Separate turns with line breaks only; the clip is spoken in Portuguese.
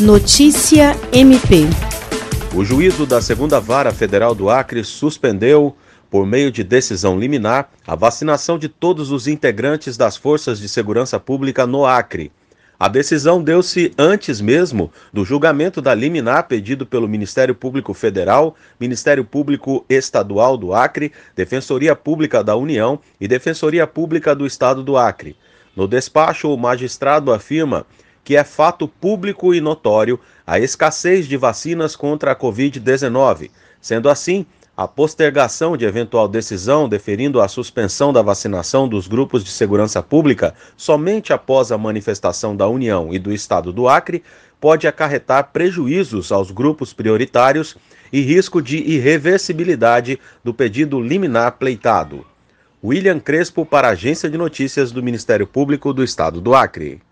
Notícia MP.
O juízo da Segunda Vara Federal do Acre suspendeu, por meio de decisão liminar, a vacinação de todos os integrantes das Forças de Segurança Pública no Acre. A decisão deu-se antes mesmo do julgamento da liminar pedido pelo Ministério Público Federal, Ministério Público Estadual do Acre, Defensoria Pública da União e Defensoria Pública do Estado do Acre. No despacho, o magistrado afirma que é fato público e notório a escassez de vacinas contra a Covid-19. Sendo assim, a postergação de eventual decisão deferindo a suspensão da vacinação dos grupos de segurança pública somente após a manifestação da União e do Estado do Acre pode acarretar prejuízos aos grupos prioritários e risco de irreversibilidade do pedido liminar pleitado. William Crespo para a Agência de Notícias do Ministério Público do Estado do Acre.